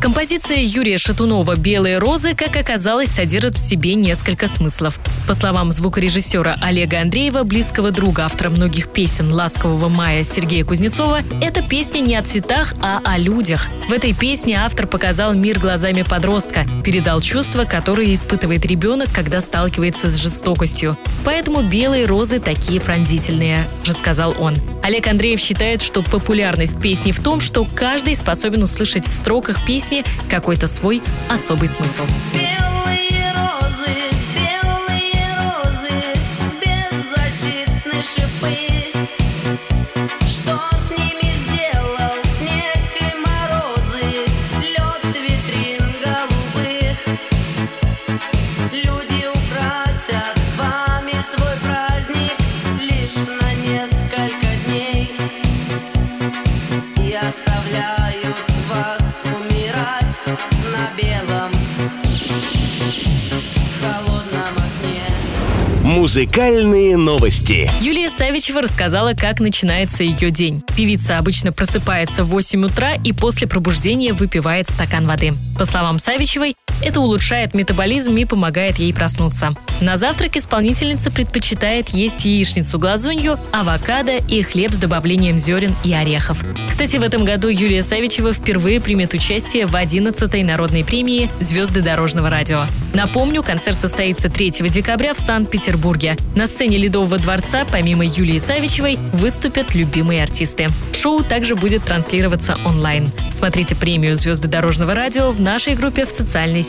Композиция Юрия Шатунова «Белые розы», как оказалось, содержит в себе несколько смыслов. По словам звукорежиссера Олега Андреева, близкого друга автора многих песен «Ласкового мая» Сергея Кузнецова, эта песня не о цветах, а о людях. В этой песне автор показал мир глазами подростка, передал чувства, которые испытывает ребенок, когда сталкивается с жестокостью. Поэтому «Белые розы» такие пронзительные, рассказал он. Олег Андреев считает, что популярность песни в том, что каждый способен услышать в строках песни какой-то свой особый смысл. Белые розы. И оставляют вас умирать на белом холодном окне. Музыкальные новости. Юлия Савичева рассказала, как начинается ее день. Певица обычно просыпается в 8 утра и после пробуждения выпивает стакан воды. По словам Савичевой, это улучшает метаболизм и помогает ей проснуться. На завтрак исполнительница предпочитает есть яичницу глазунью, авокадо и хлеб с добавлением зерен и орехов. Кстати, в этом году Юлия Савичева впервые примет участие в 11-й народной премии «Звезды дорожного радио». Напомню, концерт состоится 3 декабря в Санкт-Петербурге. На сцене Ледового дворца, помимо Юлии Савичевой, выступят любимые артисты. Шоу также будет транслироваться онлайн. Смотрите премию «Звезды дорожного радио» в нашей группе в социальной